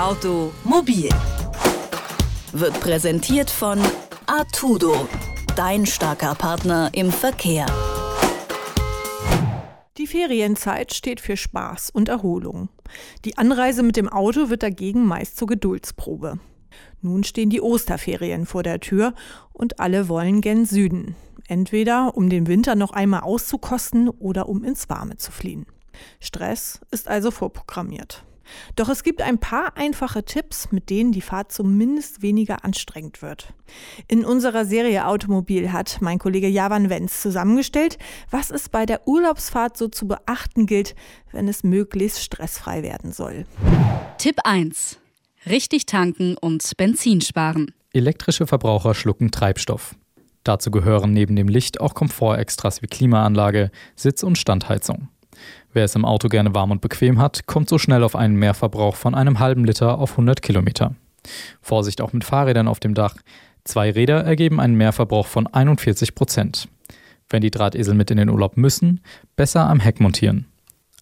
Automobil wird präsentiert von Artudo, dein starker Partner im Verkehr. Die Ferienzeit steht für Spaß und Erholung. Die Anreise mit dem Auto wird dagegen meist zur Geduldsprobe. Nun stehen die Osterferien vor der Tür und alle wollen gen Süden. Entweder um den Winter noch einmal auszukosten oder um ins Warme zu fliehen. Stress ist also vorprogrammiert. Doch es gibt ein paar einfache Tipps, mit denen die Fahrt zumindest weniger anstrengend wird. In unserer Serie Automobil hat mein Kollege Javan Wenz zusammengestellt, was es bei der Urlaubsfahrt so zu beachten gilt, wenn es möglichst stressfrei werden soll. Tipp 1. Richtig tanken und Benzin sparen. Elektrische Verbraucher schlucken Treibstoff. Dazu gehören neben dem Licht auch Komfortextras wie Klimaanlage, Sitz- und Standheizung. Wer es im Auto gerne warm und bequem hat, kommt so schnell auf einen Mehrverbrauch von einem halben Liter auf 100 Kilometer. Vorsicht auch mit Fahrrädern auf dem Dach. Zwei Räder ergeben einen Mehrverbrauch von 41 Prozent. Wenn die Drahtesel mit in den Urlaub müssen, besser am Heck montieren.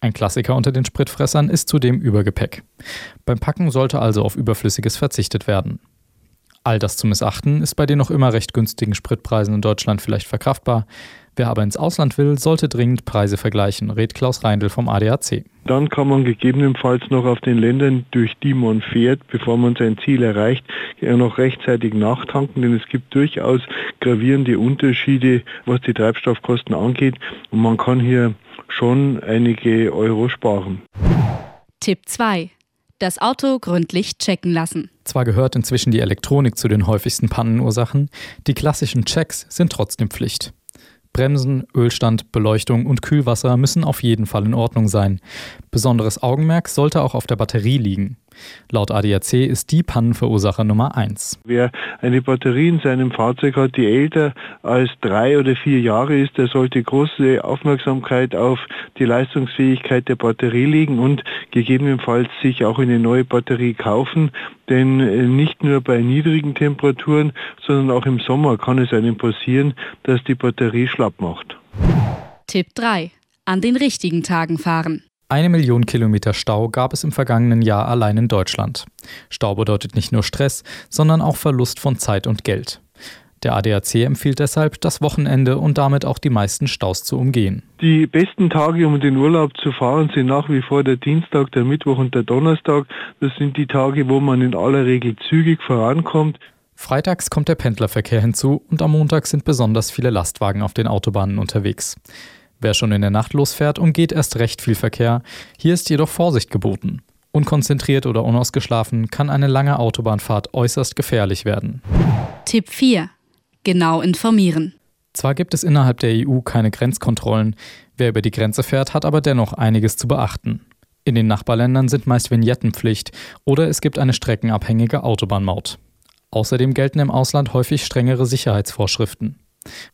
Ein Klassiker unter den Spritfressern ist zudem Übergepäck. Beim Packen sollte also auf Überflüssiges verzichtet werden. All das zu missachten ist bei den noch immer recht günstigen Spritpreisen in Deutschland vielleicht verkraftbar. Wer aber ins Ausland will, sollte dringend Preise vergleichen, rät Klaus Reindl vom ADAC. Dann kann man gegebenenfalls noch auf den Ländern, durch die man fährt, bevor man sein Ziel erreicht, noch rechtzeitig nachtanken, denn es gibt durchaus gravierende Unterschiede, was die Treibstoffkosten angeht und man kann hier schon einige Euro sparen. Tipp 2 das Auto gründlich checken lassen. Zwar gehört inzwischen die Elektronik zu den häufigsten Pannenursachen, die klassischen Checks sind trotzdem Pflicht. Bremsen, Ölstand, Beleuchtung und Kühlwasser müssen auf jeden Fall in Ordnung sein. Besonderes Augenmerk sollte auch auf der Batterie liegen. Laut ADAC ist die Pannenverursacher Nummer 1. Wer eine Batterie in seinem Fahrzeug hat, die älter als drei oder vier Jahre ist, der sollte große Aufmerksamkeit auf die Leistungsfähigkeit der Batterie legen und gegebenenfalls sich auch eine neue Batterie kaufen. Denn äh, nicht nur bei niedrigen Temperaturen, sondern auch im Sommer kann es einem passieren, dass die Batterie schlapp macht. Tipp 3. An den richtigen Tagen fahren. Eine Million Kilometer Stau gab es im vergangenen Jahr allein in Deutschland. Stau bedeutet nicht nur Stress, sondern auch Verlust von Zeit und Geld. Der ADAC empfiehlt deshalb, das Wochenende und damit auch die meisten Staus zu umgehen. Die besten Tage, um in den Urlaub zu fahren, sind nach wie vor der Dienstag, der Mittwoch und der Donnerstag. Das sind die Tage, wo man in aller Regel zügig vorankommt. Freitags kommt der Pendlerverkehr hinzu und am Montag sind besonders viele Lastwagen auf den Autobahnen unterwegs. Wer schon in der Nacht losfährt, umgeht erst recht viel Verkehr. Hier ist jedoch Vorsicht geboten. Unkonzentriert oder unausgeschlafen kann eine lange Autobahnfahrt äußerst gefährlich werden. Tipp 4. Genau informieren. Zwar gibt es innerhalb der EU keine Grenzkontrollen, wer über die Grenze fährt, hat aber dennoch einiges zu beachten. In den Nachbarländern sind meist Vignettenpflicht oder es gibt eine streckenabhängige Autobahnmaut. Außerdem gelten im Ausland häufig strengere Sicherheitsvorschriften.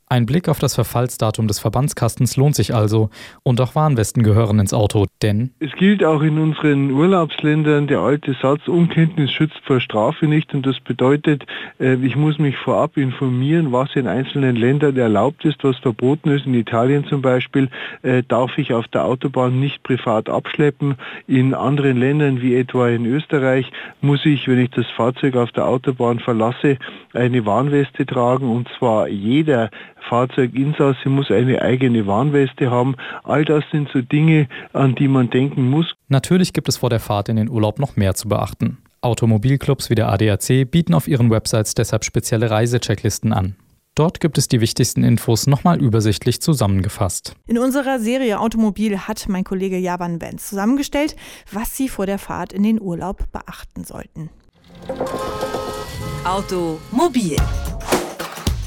Ein Blick auf das Verfallsdatum des Verbandskastens lohnt sich also und auch Warnwesten gehören ins Auto, denn es gilt auch in unseren Urlaubsländern der alte Satz, Unkenntnis schützt vor Strafe nicht und das bedeutet, äh, ich muss mich vorab informieren, was in einzelnen Ländern erlaubt ist, was verboten ist. In Italien zum Beispiel äh, darf ich auf der Autobahn nicht privat abschleppen. In anderen Ländern wie etwa in Österreich muss ich, wenn ich das Fahrzeug auf der Autobahn verlasse, eine Warnweste tragen und zwar jeder Fahrzeuginsasse muss eine eigene Warnweste haben. All das sind so Dinge, an die man denken muss. Natürlich gibt es vor der Fahrt in den Urlaub noch mehr zu beachten. Automobilclubs wie der ADAC bieten auf ihren Websites deshalb spezielle Reisechecklisten an. Dort gibt es die wichtigsten Infos nochmal übersichtlich zusammengefasst. In unserer Serie Automobil hat mein Kollege Javan Benz zusammengestellt, was Sie vor der Fahrt in den Urlaub beachten sollten. Automobil